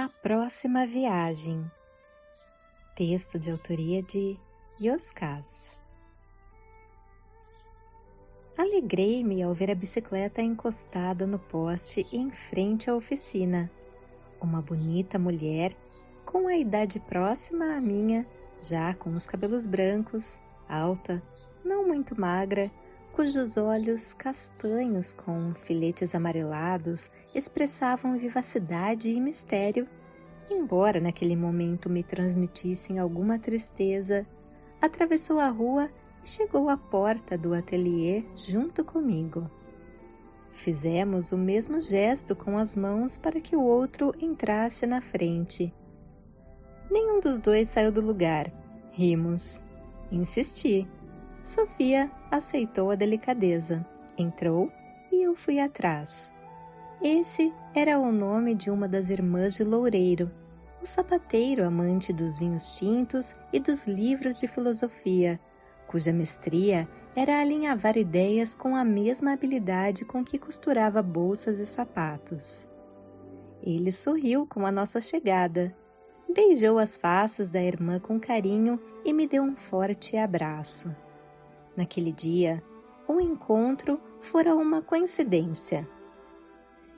A Próxima Viagem. Texto de autoria de Yoskas. Alegrei-me ao ver a bicicleta encostada no poste em frente à oficina. Uma bonita mulher, com a idade próxima à minha, já com os cabelos brancos, alta, não muito magra, cujos olhos castanhos com filetes amarelados expressavam vivacidade e mistério, embora naquele momento me transmitissem alguma tristeza, atravessou a rua e chegou à porta do ateliê junto comigo. Fizemos o mesmo gesto com as mãos para que o outro entrasse na frente. Nenhum dos dois saiu do lugar. Rimos. Insisti. Sofia aceitou a delicadeza, entrou e eu fui atrás. Esse era o nome de uma das irmãs de Loureiro, o sapateiro amante dos vinhos tintos e dos livros de filosofia, cuja mestria era alinhavar ideias com a mesma habilidade com que costurava bolsas e sapatos. Ele sorriu com a nossa chegada, beijou as faces da irmã com carinho e me deu um forte abraço. Naquele dia, o encontro fora uma coincidência.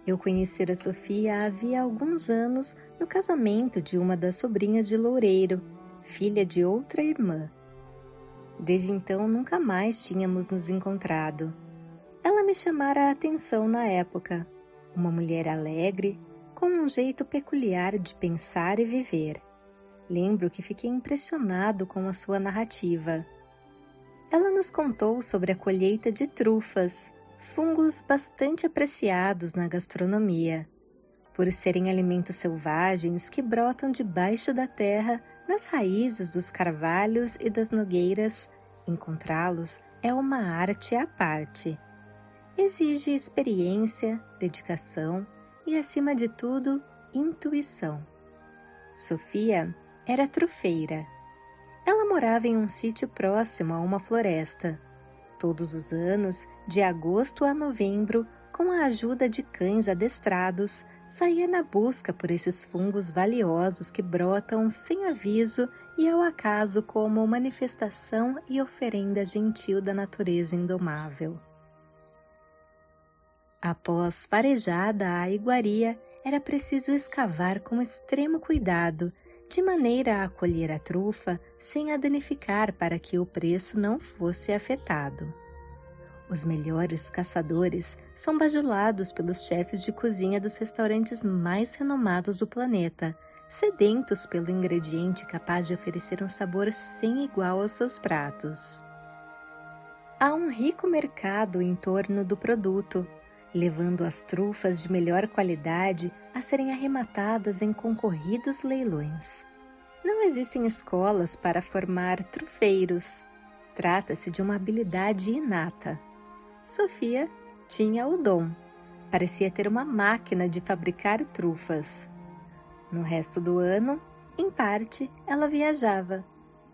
Eu conhecera Sofia havia alguns anos no casamento de uma das sobrinhas de Loureiro, filha de outra irmã. Desde então nunca mais tínhamos nos encontrado. Ela me chamara a atenção na época. Uma mulher alegre, com um jeito peculiar de pensar e viver. Lembro que fiquei impressionado com a sua narrativa ela nos contou sobre a colheita de trufas, fungos bastante apreciados na gastronomia. Por serem alimentos selvagens que brotam debaixo da terra, nas raízes dos carvalhos e das nogueiras, encontrá-los é uma arte à parte. Exige experiência, dedicação e, acima de tudo, intuição. Sofia era trufeira ela morava em um sítio próximo a uma floresta. Todos os anos, de agosto a novembro, com a ajuda de cães adestrados, saía na busca por esses fungos valiosos que brotam sem aviso e ao acaso como manifestação e oferenda gentil da natureza indomável. Após farejada a iguaria, era preciso escavar com extremo cuidado de maneira a colher a trufa sem a danificar para que o preço não fosse afetado. Os melhores caçadores são bajulados pelos chefes de cozinha dos restaurantes mais renomados do planeta, sedentos pelo ingrediente capaz de oferecer um sabor sem igual aos seus pratos. Há um rico mercado em torno do produto, levando as trufas de melhor qualidade a serem arrematadas em concorridos leilões. Não existem escolas para formar trufeiros. Trata-se de uma habilidade inata. Sofia tinha o dom. Parecia ter uma máquina de fabricar trufas. No resto do ano, em parte, ela viajava.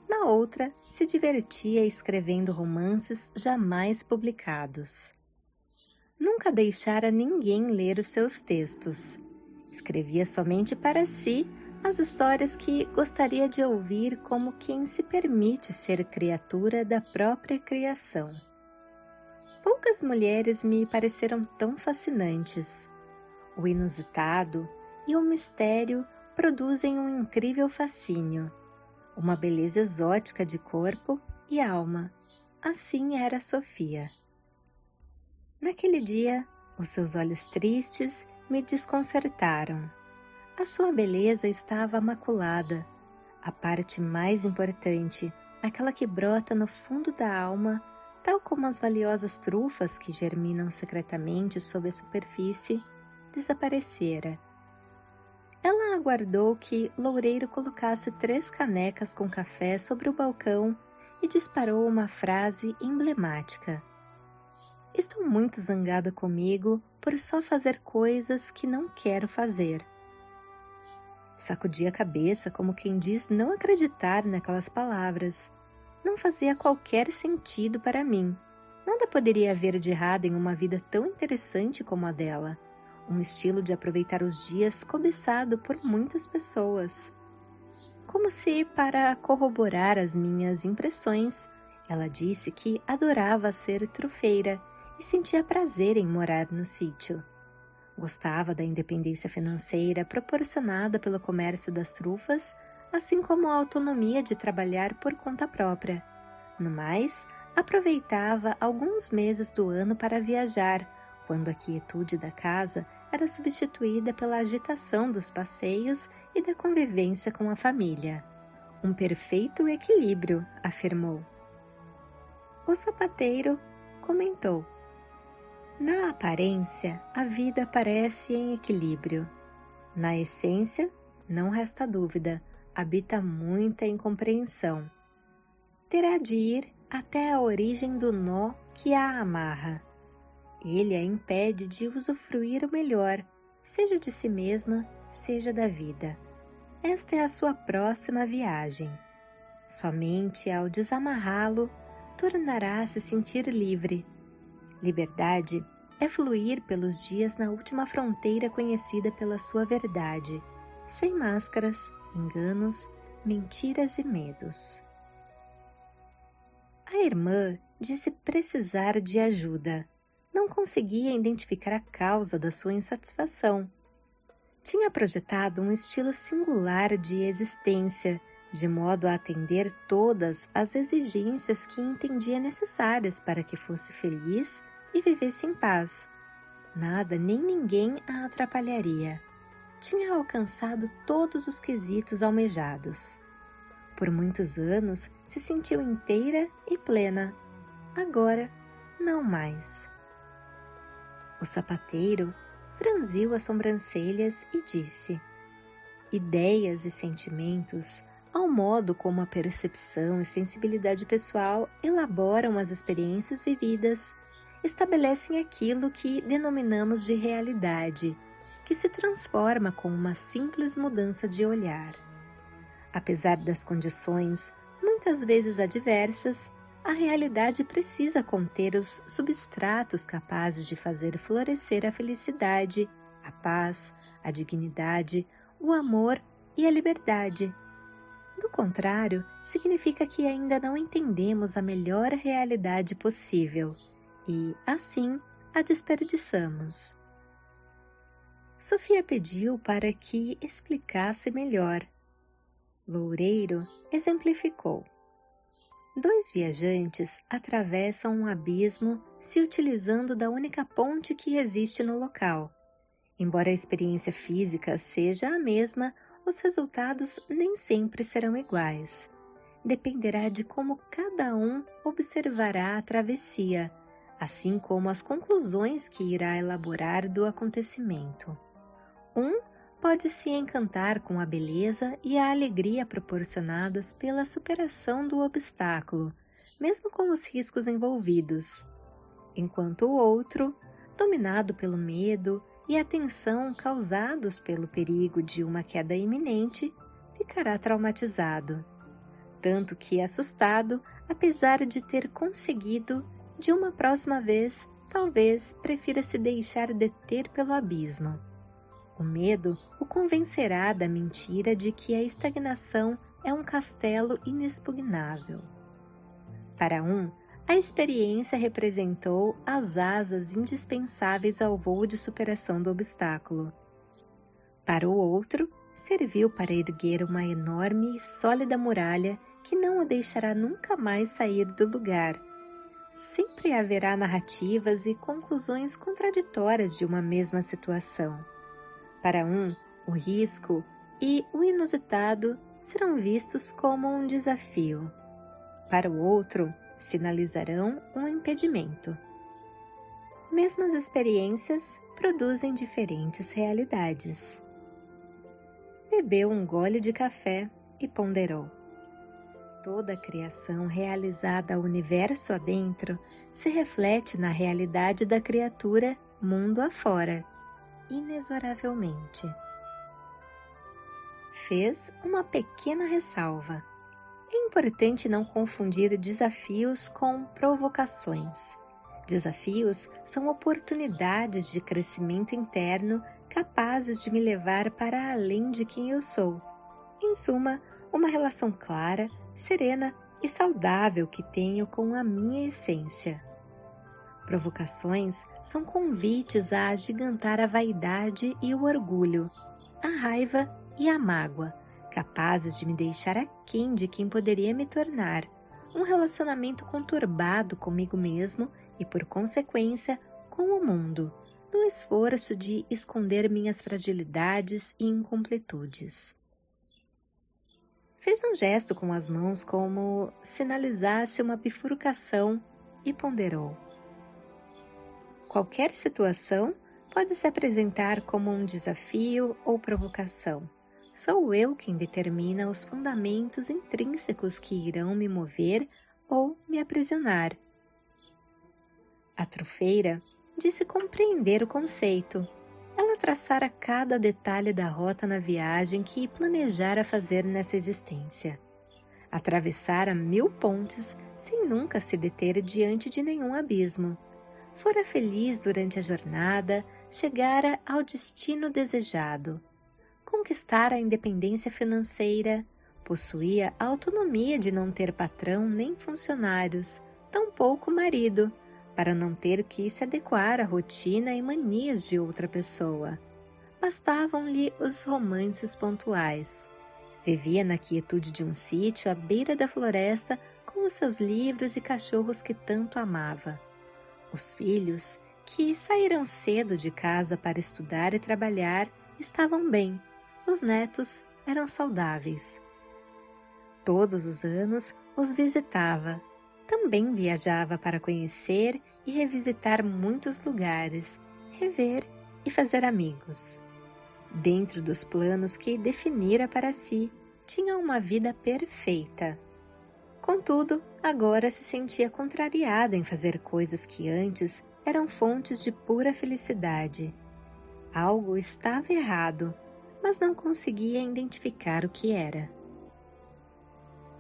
Na outra, se divertia escrevendo romances jamais publicados nunca deixara ninguém ler os seus textos. Escrevia somente para si as histórias que gostaria de ouvir como quem se permite ser criatura da própria criação. Poucas mulheres me pareceram tão fascinantes. O inusitado e o mistério produzem um incrível fascínio, uma beleza exótica de corpo e alma. Assim era Sofia. Naquele dia, os seus olhos tristes me desconcertaram. A sua beleza estava maculada. A parte mais importante, aquela que brota no fundo da alma, tal como as valiosas trufas que germinam secretamente sob a superfície, desaparecera. Ela aguardou que Loureiro colocasse três canecas com café sobre o balcão e disparou uma frase emblemática. Estou muito zangada comigo por só fazer coisas que não quero fazer. Sacudi a cabeça como quem diz não acreditar naquelas palavras. Não fazia qualquer sentido para mim. Nada poderia haver de errado em uma vida tão interessante como a dela. um estilo de aproveitar os dias cobiçado por muitas pessoas. Como se, para corroborar as minhas impressões, ela disse que adorava ser trufeira e sentia prazer em morar no sítio. Gostava da independência financeira proporcionada pelo comércio das trufas, assim como a autonomia de trabalhar por conta própria. No mais, aproveitava alguns meses do ano para viajar, quando a quietude da casa era substituída pela agitação dos passeios e da convivência com a família. Um perfeito equilíbrio, afirmou. O sapateiro comentou: Na aparência, a vida parece em equilíbrio. Na essência, não resta dúvida, habita muita incompreensão. Terá de ir até a origem do nó que a amarra ele a impede de usufruir o melhor, seja de si mesma, seja da vida. Esta é a sua próxima viagem. Somente ao desamarrá-lo, tornará a se sentir livre. Liberdade é fluir pelos dias na última fronteira conhecida pela sua verdade, sem máscaras, enganos, mentiras e medos. A irmã disse precisar de ajuda não conseguia identificar a causa da sua insatisfação. Tinha projetado um estilo singular de existência, de modo a atender todas as exigências que entendia necessárias para que fosse feliz e vivesse em paz. Nada nem ninguém a atrapalharia. Tinha alcançado todos os quesitos almejados. Por muitos anos se sentiu inteira e plena. Agora, não mais. O sapateiro franziu as sobrancelhas e disse: Ideias e sentimentos, ao modo como a percepção e sensibilidade pessoal elaboram as experiências vividas, estabelecem aquilo que denominamos de realidade, que se transforma com uma simples mudança de olhar. Apesar das condições, muitas vezes adversas, a realidade precisa conter os substratos capazes de fazer florescer a felicidade, a paz, a dignidade, o amor e a liberdade. Do contrário, significa que ainda não entendemos a melhor realidade possível e, assim, a desperdiçamos. Sofia pediu para que explicasse melhor. Loureiro exemplificou. Dois viajantes atravessam um abismo se utilizando da única ponte que existe no local. Embora a experiência física seja a mesma, os resultados nem sempre serão iguais. Dependerá de como cada um observará a travessia, assim como as conclusões que irá elaborar do acontecimento. Um pode se encantar com a beleza e a alegria proporcionadas pela superação do obstáculo, mesmo com os riscos envolvidos, enquanto o outro, dominado pelo medo e a tensão causados pelo perigo de uma queda iminente, ficará traumatizado. Tanto que, assustado, apesar de ter conseguido, de uma próxima vez, talvez prefira se deixar deter pelo abismo. O medo o convencerá da mentira de que a estagnação é um castelo inexpugnável. Para um, a experiência representou as asas indispensáveis ao voo de superação do obstáculo. Para o outro, serviu para erguer uma enorme e sólida muralha que não o deixará nunca mais sair do lugar. Sempre haverá narrativas e conclusões contraditórias de uma mesma situação. Para um, o risco e o inusitado serão vistos como um desafio. Para o outro, sinalizarão um impedimento. Mesmas experiências produzem diferentes realidades. Bebeu um gole de café e ponderou. Toda a criação realizada ao universo adentro se reflete na realidade da criatura mundo afora inexoravelmente. Fez uma pequena ressalva. É importante não confundir desafios com provocações. Desafios são oportunidades de crescimento interno capazes de me levar para além de quem eu sou. Em suma, uma relação clara, serena e saudável que tenho com a minha essência. Provocações são convites a agigantar a vaidade e o orgulho, a raiva e a mágoa, capazes de me deixar aquém de quem poderia me tornar, um relacionamento conturbado comigo mesmo e, por consequência, com o mundo, no esforço de esconder minhas fragilidades e incompletudes. Fez um gesto com as mãos como sinalizasse uma bifurcação e ponderou. Qualquer situação pode se apresentar como um desafio ou provocação. Sou eu quem determina os fundamentos intrínsecos que irão me mover ou me aprisionar. A trufeira disse compreender o conceito. Ela traçara cada detalhe da rota na viagem que planejara fazer nessa existência. Atravessara mil pontes sem nunca se deter diante de nenhum abismo fora feliz durante a jornada, chegara ao destino desejado. Conquistara a independência financeira, possuía a autonomia de não ter patrão nem funcionários, tampouco marido, para não ter que se adequar à rotina e manias de outra pessoa. Bastavam-lhe os romances pontuais. Vivia na quietude de um sítio à beira da floresta com os seus livros e cachorros que tanto amava. Os filhos, que saíram cedo de casa para estudar e trabalhar, estavam bem. Os netos eram saudáveis. Todos os anos os visitava. Também viajava para conhecer e revisitar muitos lugares, rever e fazer amigos. Dentro dos planos que definira para si, tinha uma vida perfeita. Contudo, agora se sentia contrariada em fazer coisas que antes eram fontes de pura felicidade. Algo estava errado, mas não conseguia identificar o que era.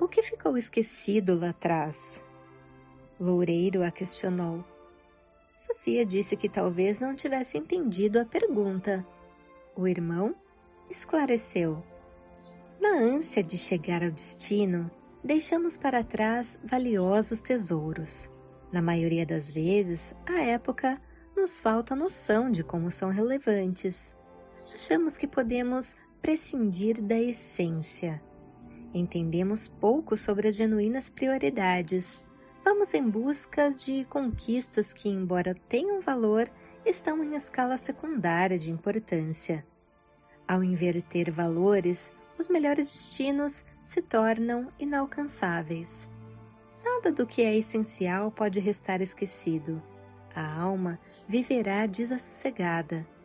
O que ficou esquecido lá atrás? Loureiro a questionou. Sofia disse que talvez não tivesse entendido a pergunta. O irmão esclareceu. Na ânsia de chegar ao destino, deixamos para trás valiosos tesouros. Na maioria das vezes, à época, nos falta noção de como são relevantes. Achamos que podemos prescindir da essência. Entendemos pouco sobre as genuínas prioridades. Vamos em busca de conquistas que, embora tenham valor, estão em escala secundária de importância. Ao inverter valores, os melhores destinos se tornam inalcançáveis. Nada do que é essencial pode restar esquecido. A alma viverá desassossegada.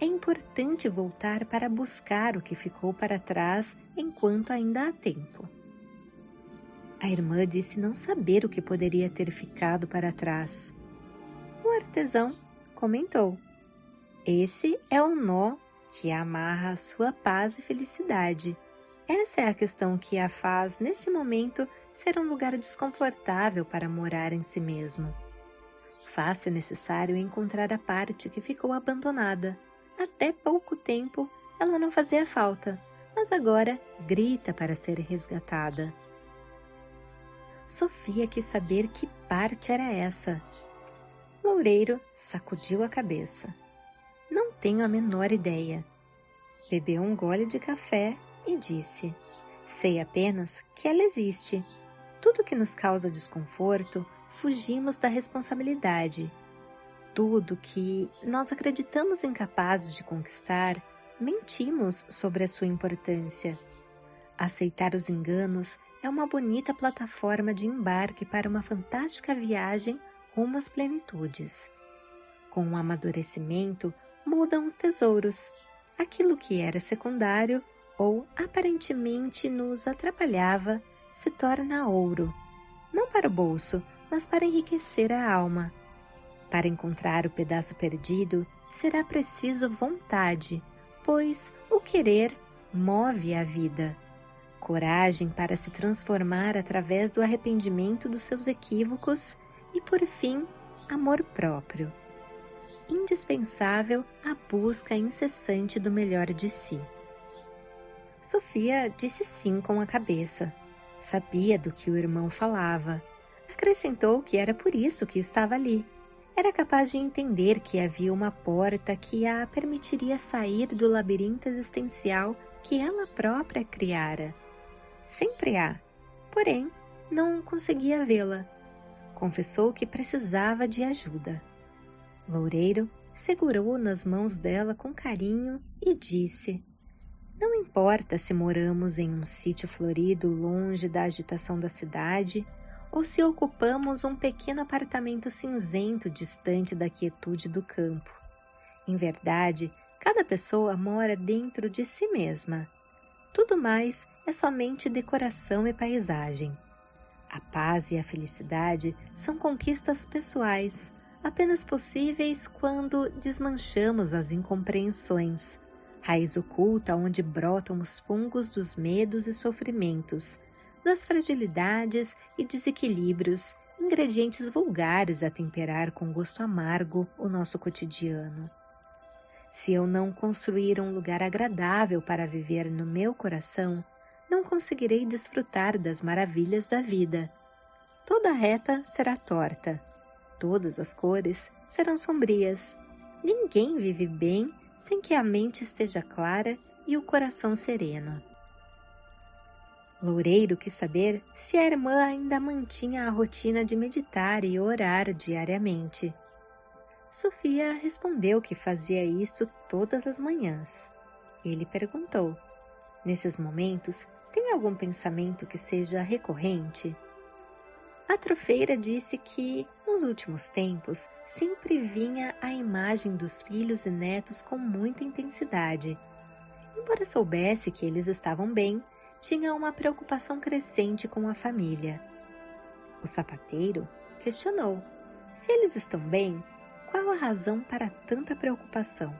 É importante voltar para buscar o que ficou para trás enquanto ainda há tempo. A irmã disse não saber o que poderia ter ficado para trás. O artesão comentou: Esse é o nó que amarra a sua paz e felicidade essa é a questão que a faz, nesse momento, ser um lugar desconfortável para morar em si mesmo. Faz-se necessário encontrar a parte que ficou abandonada. Até pouco tempo ela não fazia falta, mas agora grita para ser resgatada. Sofia quis saber que parte era essa. Loureiro sacudiu a cabeça. Não tenho a menor ideia. Bebeu um gole de café e disse: Sei apenas que ela existe. Tudo que nos causa desconforto, fugimos da responsabilidade. Tudo que nós acreditamos incapazes de conquistar, mentimos sobre a sua importância. Aceitar os enganos é uma bonita plataforma de embarque para uma fantástica viagem rumo às plenitudes. Com o amadurecimento, mudam os tesouros. Aquilo que era secundário ou aparentemente nos atrapalhava se torna ouro, não para o bolso, mas para enriquecer a alma. Para encontrar o pedaço perdido, será preciso vontade, pois o querer move a vida. Coragem para se transformar através do arrependimento dos seus equívocos e, por fim, amor próprio. Indispensável a busca incessante do melhor de si. Sofia disse sim com a cabeça. Sabia do que o irmão falava. Acrescentou que era por isso que estava ali. Era capaz de entender que havia uma porta que a permitiria sair do labirinto existencial que ela própria criara. Sempre há, porém, não conseguia vê-la. Confessou que precisava de ajuda. Loureiro segurou nas mãos dela com carinho e disse: Não importa se moramos em um sítio florido longe da agitação da cidade ou se ocupamos um pequeno apartamento cinzento distante da quietude do campo. Em verdade, cada pessoa mora dentro de si mesma. Tudo mais é somente decoração e paisagem. A paz e a felicidade são conquistas pessoais, apenas possíveis quando desmanchamos as incompreensões, raiz oculta onde brotam os fungos dos medos e sofrimentos, das fragilidades e desequilíbrios, ingredientes vulgares a temperar com gosto amargo o nosso cotidiano. Se eu não construir um lugar agradável para viver no meu coração, não conseguirei desfrutar das maravilhas da vida. Toda reta será torta, todas as cores serão sombrias. Ninguém vive bem sem que a mente esteja clara e o coração sereno. Loureiro quis saber se a irmã ainda mantinha a rotina de meditar e orar diariamente. Sofia respondeu que fazia isso todas as manhãs. Ele perguntou: Nesses momentos, tem algum pensamento que seja recorrente? A trofeira disse que, nos últimos tempos, sempre vinha a imagem dos filhos e netos com muita intensidade. Embora soubesse que eles estavam bem, tinha uma preocupação crescente com a família. O sapateiro questionou: se eles estão bem, qual a razão para tanta preocupação?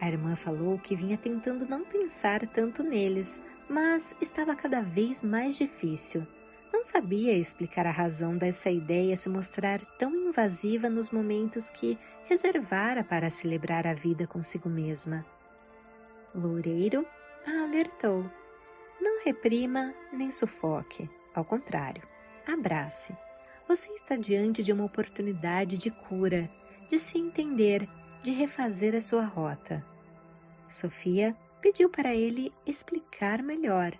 A irmã falou que vinha tentando não pensar tanto neles, mas estava cada vez mais difícil. Não sabia explicar a razão dessa ideia se mostrar tão invasiva nos momentos que reservara para celebrar a vida consigo mesma. Loureiro a alertou não reprima nem sufoque, ao contrário, abrace. Você está diante de uma oportunidade de cura, de se entender, de refazer a sua rota. Sofia pediu para ele explicar melhor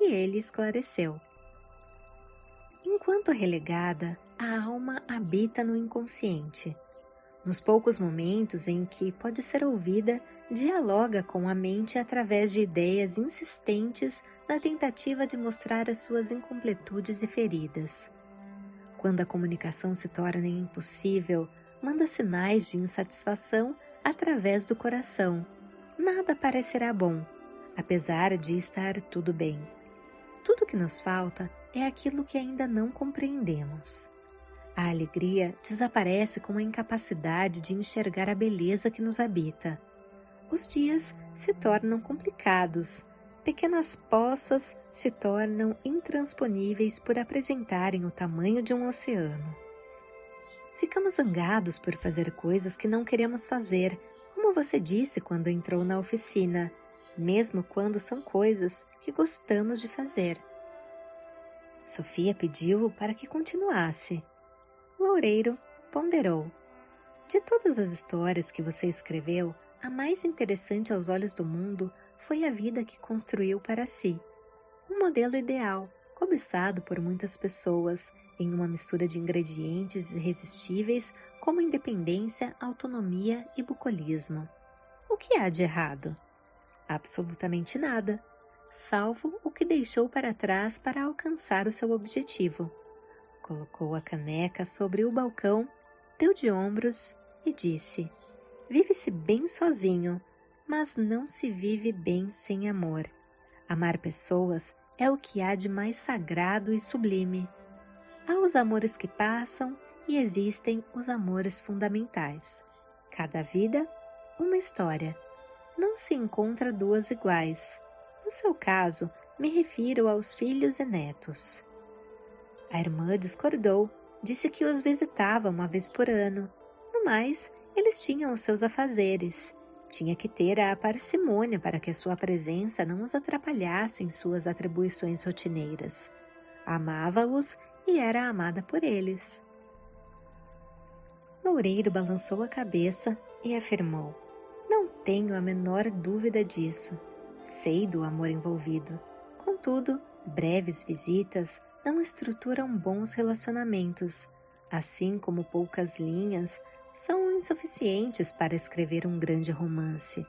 e ele esclareceu. Enquanto relegada, a alma habita no inconsciente. Nos poucos momentos em que pode ser ouvida, dialoga com a mente através de ideias insistentes na tentativa de mostrar as suas incompletudes e feridas. Quando a comunicação se torna impossível, manda sinais de insatisfação através do coração. Nada parecerá bom, apesar de estar tudo bem. Tudo que nos falta é aquilo que ainda não compreendemos. A alegria desaparece com a incapacidade de enxergar a beleza que nos habita os dias se tornam complicados. Pequenas poças se tornam intransponíveis por apresentarem o tamanho de um oceano. Ficamos zangados por fazer coisas que não queremos fazer, como você disse quando entrou na oficina, mesmo quando são coisas que gostamos de fazer. Sofia pediu para que continuasse. Loureiro ponderou. De todas as histórias que você escreveu, a mais interessante aos olhos do mundo foi a vida que construiu para si. Um modelo ideal, cobiçado por muitas pessoas, em uma mistura de ingredientes irresistíveis como independência, autonomia e bucolismo. O que há de errado? Absolutamente nada, salvo o que deixou para trás para alcançar o seu objetivo. Colocou a caneca sobre o balcão, deu de ombros e disse: Vive-se bem sozinho, mas não se vive bem sem amor. Amar pessoas é o que há de mais sagrado e sublime. Há os amores que passam e existem os amores fundamentais. Cada vida, uma história. Não se encontra duas iguais. No seu caso, me refiro aos filhos e netos. A irmã discordou disse que os visitava uma vez por ano. No mais, eles tinham os seus afazeres. Tinha que ter a parcimônia para que a sua presença não os atrapalhasse em suas atribuições rotineiras. Amava-os e era amada por eles. Loureiro balançou a cabeça e afirmou: Não tenho a menor dúvida disso. Sei do amor envolvido. Contudo, breves visitas não estruturam bons relacionamentos, assim como poucas linhas são insuficientes para escrever um grande romance.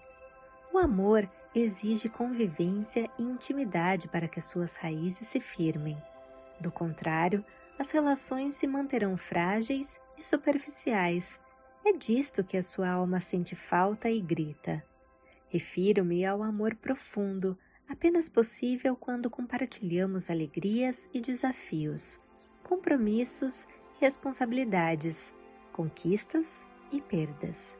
O amor exige convivência e intimidade para que suas raízes se firmem. Do contrário, as relações se manterão frágeis e superficiais. É disto que a sua alma sente falta e grita. Refiro-me ao amor profundo, apenas possível quando compartilhamos alegrias e desafios, compromissos e responsabilidades, conquistas e perdas.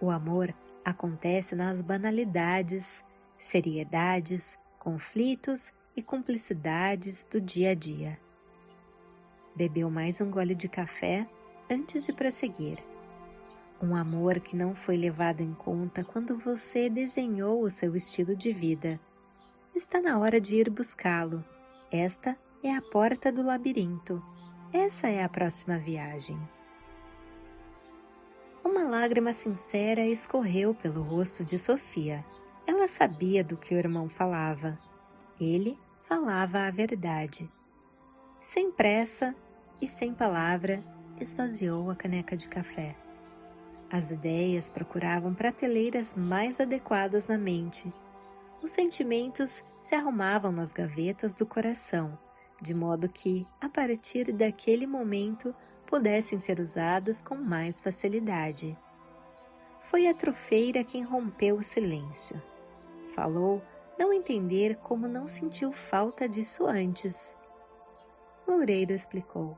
O amor acontece nas banalidades, seriedades, conflitos e cumplicidades do dia a dia. Bebeu mais um gole de café antes de prosseguir. Um amor que não foi levado em conta quando você desenhou o seu estilo de vida. Está na hora de ir buscá-lo. Esta é a porta do labirinto. Essa é a próxima viagem. Uma lágrima sincera escorreu pelo rosto de Sofia. Ela sabia do que o irmão falava. Ele falava a verdade. Sem pressa e sem palavra, esvaziou a caneca de café. As ideias procuravam prateleiras mais adequadas na mente. Os sentimentos se arrumavam nas gavetas do coração, de modo que, a partir daquele momento, pudessem ser usadas com mais facilidade. Foi a trofeira quem rompeu o silêncio. Falou não entender como não sentiu falta disso antes. Loureiro explicou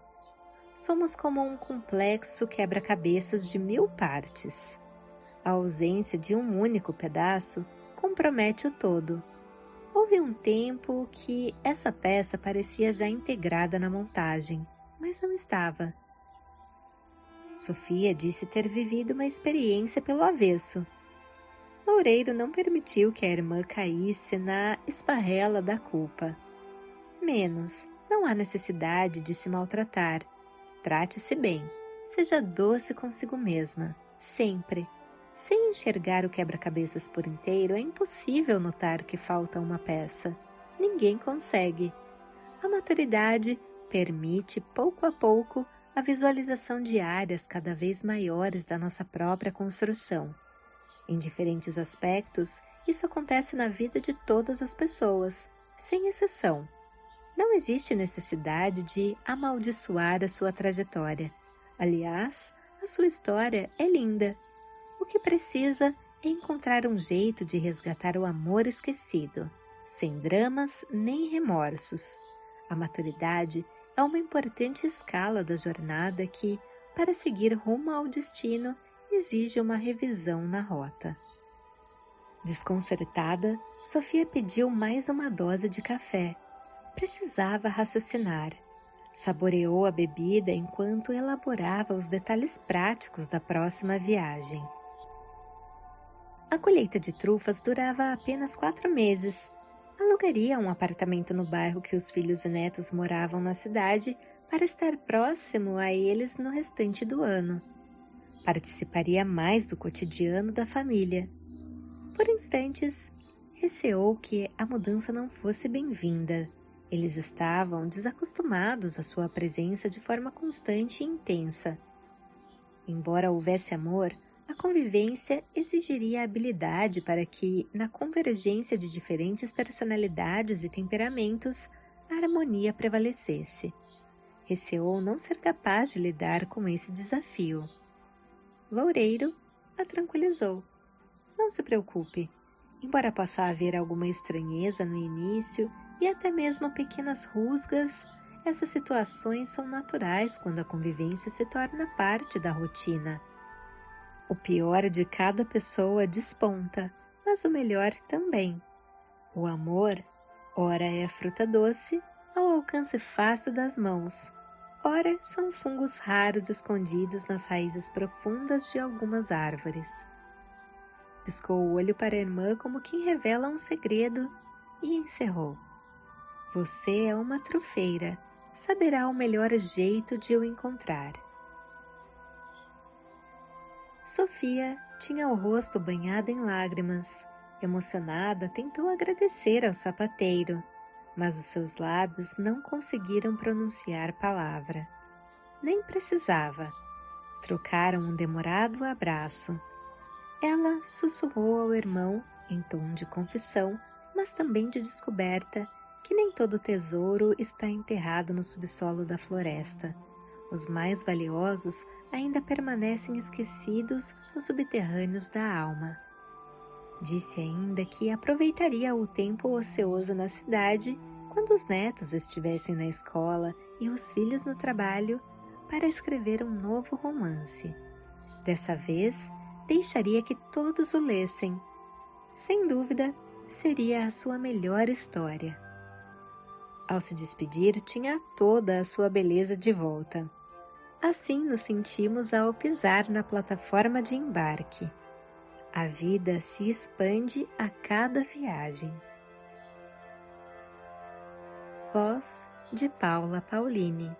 somos como um complexo quebra-cabeças de mil partes. A ausência de um único pedaço compromete o todo. Houve um tempo que essa peça parecia já integrada na montagem, mas não estava. Sofia disse ter vivido uma experiência pelo avesso. Loureiro não permitiu que a irmã caísse na esparrela da culpa. Menos, não há necessidade de se maltratar. Trate-se bem. Seja doce consigo mesma, sempre. Sem enxergar o quebra-cabeças por inteiro, é impossível notar que falta uma peça. Ninguém consegue. A maturidade permite, pouco a pouco, a visualização de áreas cada vez maiores da nossa própria construção. Em diferentes aspectos, isso acontece na vida de todas as pessoas, sem exceção. Não existe necessidade de amaldiçoar a sua trajetória. Aliás, a sua história é linda. Que precisa é encontrar um jeito de resgatar o amor esquecido, sem dramas nem remorsos. A maturidade é uma importante escala da jornada que, para seguir rumo ao destino, exige uma revisão na rota. Desconcertada, Sofia pediu mais uma dose de café Precisava raciocinar. Saboreou a bebida enquanto elaborava os detalhes práticos da próxima viagem. A colheita de trufas durava apenas quatro meses. Alugaria um apartamento no bairro que os filhos e netos moravam na cidade para estar próximo a eles no restante do ano. Participaria mais do cotidiano da família. Por instantes, receou que a mudança não fosse bem-vinda. Eles estavam desacostumados à sua presença de forma constante e intensa. Embora houvesse amor, a convivência exigiria habilidade para que, na convergência de diferentes personalidades e temperamentos, a harmonia prevalecesse. Receou não ser capaz de lidar com esse desafio. Loureiro a tranquilizou. Não se preocupe. Embora possa haver alguma estranheza no início, e até mesmo pequenas rusgas, essas situações são naturais quando a convivência se torna parte da rotina. O pior de cada pessoa desponta, mas o melhor também. O amor, ora é fruta doce, ao alcance fácil das mãos. ora são fungos raros escondidos nas raízes profundas de algumas árvores. Piscou o olho para a irmã como quem revela um segredo e encerrou. Você é uma trufeira, saberá o melhor jeito de o encontrar. Sofia tinha o rosto banhado em lágrimas. Emocionada, tentou agradecer ao sapateiro, mas os seus lábios não conseguiram pronunciar palavra. Nem precisava. Trocaram um demorado abraço. Ela sussurrou ao irmão, em tom de confissão, mas também de descoberta, que nem todo tesouro está enterrado no subsolo da floresta. Os mais valiosos ainda permanecem esquecidos nos subterrâneos da alma. Disse ainda que aproveitaria o tempo ocioso na cidade quando os netos estivessem na escola e os filhos no trabalho para escrever um novo romance. Dessa vez, deixaria que todos o lessem. Sem dúvida, seria a sua melhor história. Ao se despedir, tinha toda a sua beleza de volta. Assim nos sentimos ao pisar na plataforma de embarque. A vida se expande a cada viagem. Voz de Paula Paulini